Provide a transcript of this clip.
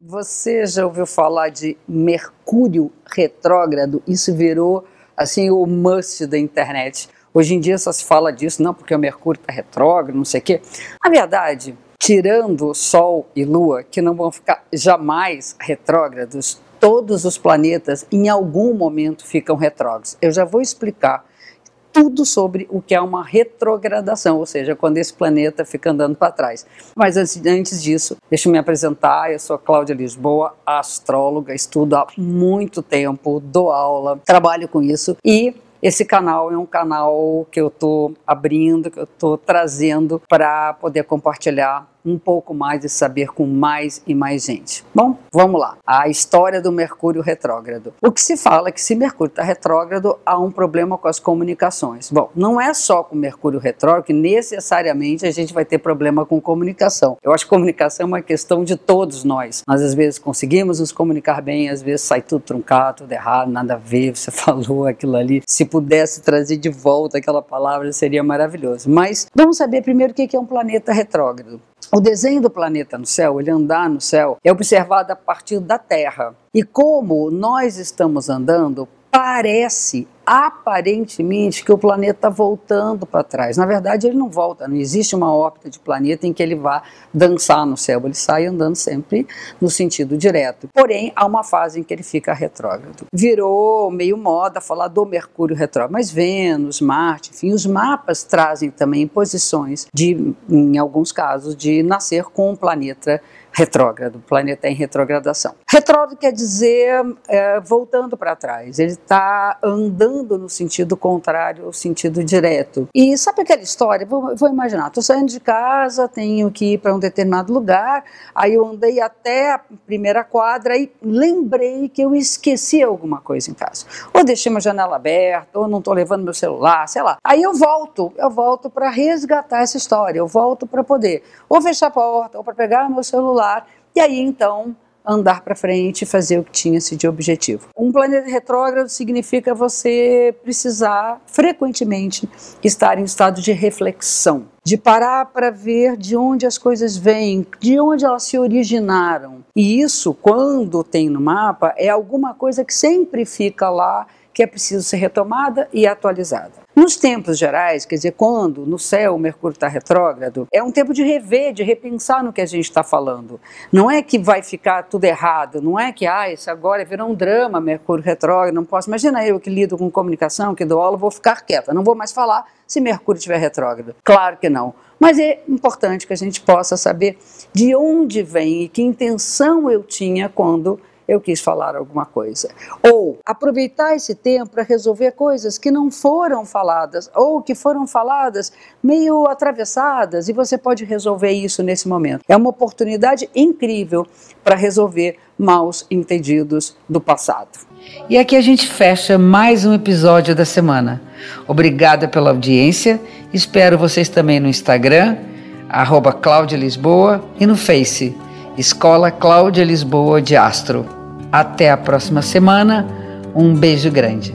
Você já ouviu falar de Mercúrio retrógrado? Isso virou assim o must da internet. Hoje em dia só se fala disso, não porque o Mercúrio está retrógrado, não sei o quê. A verdade, tirando Sol e Lua, que não vão ficar jamais retrógrados, todos os planetas em algum momento ficam retrógrados. Eu já vou explicar tudo sobre o que é uma retrogradação, ou seja, quando esse planeta fica andando para trás. Mas antes disso, deixa eu me apresentar. Eu sou Cláudia Lisboa, astróloga, estudo há muito tempo, dou aula, trabalho com isso e esse canal é um canal que eu estou abrindo, que eu estou trazendo para poder compartilhar um pouco mais e saber com mais e mais gente. Bom, vamos lá. A história do Mercúrio retrógrado. O que se fala é que se Mercúrio está retrógrado, há um problema com as comunicações. Bom, não é só com Mercúrio retrógrado que necessariamente a gente vai ter problema com comunicação. Eu acho que comunicação é uma questão de todos nós. Nós às vezes conseguimos nos comunicar bem, às vezes sai tudo truncado, tudo errado, nada a ver, você falou aquilo ali. Se pudesse trazer de volta aquela palavra, seria maravilhoso. Mas vamos saber primeiro o que é um planeta retrógrado. O desenho do planeta no céu, ele andar no céu, é observado a partir da Terra. E como nós estamos andando, parece aparentemente que o planeta está voltando para trás. Na verdade, ele não volta, não existe uma órbita de planeta em que ele vá dançar no céu, ele sai andando sempre no sentido direto. Porém, há uma fase em que ele fica retrógrado. Virou meio moda falar do Mercúrio retrógrado, mas Vênus, Marte, enfim, os mapas trazem também posições de, em alguns casos, de nascer com um planeta retrógrado, o planeta em retrogradação. Retrógrado quer dizer é, voltando para trás, ele está andando no sentido contrário ao sentido direto. E sabe aquela história? Vou, vou imaginar, estou saindo de casa, tenho que ir para um determinado lugar, aí eu andei até a primeira quadra e lembrei que eu esqueci alguma coisa em casa. Ou deixei uma janela aberta, ou não estou levando meu celular, sei lá. Aí eu volto, eu volto para resgatar essa história, eu volto para poder ou fechar a porta, ou para pegar meu celular celular e aí então andar para frente e fazer o que tinha-se de objetivo. Um planeta retrógrado significa você precisar frequentemente estar em estado de reflexão, de parar para ver de onde as coisas vêm, de onde elas se originaram. E isso, quando tem no mapa, é alguma coisa que sempre fica lá que é preciso ser retomada e atualizada. Nos tempos gerais, quer dizer, quando no céu o Mercúrio está retrógrado, é um tempo de rever, de repensar no que a gente está falando. Não é que vai ficar tudo errado, não é que, ah, isso agora virou um drama, Mercúrio retrógrado, não posso. Imagina eu que lido com comunicação, que dou aula, vou ficar quieta, não vou mais falar se Mercúrio estiver retrógrado. Claro que não. Mas é importante que a gente possa saber de onde vem e que intenção eu tinha quando eu quis falar alguma coisa. Ou aproveitar esse tempo para resolver coisas que não foram faladas ou que foram faladas meio atravessadas e você pode resolver isso nesse momento. É uma oportunidade incrível para resolver maus entendidos do passado. E aqui a gente fecha mais um episódio da semana. Obrigada pela audiência. Espero vocês também no Instagram, arroba Cláudia Lisboa, e no Face, Escola Cláudia Lisboa de Astro. Até a próxima semana. Um beijo grande.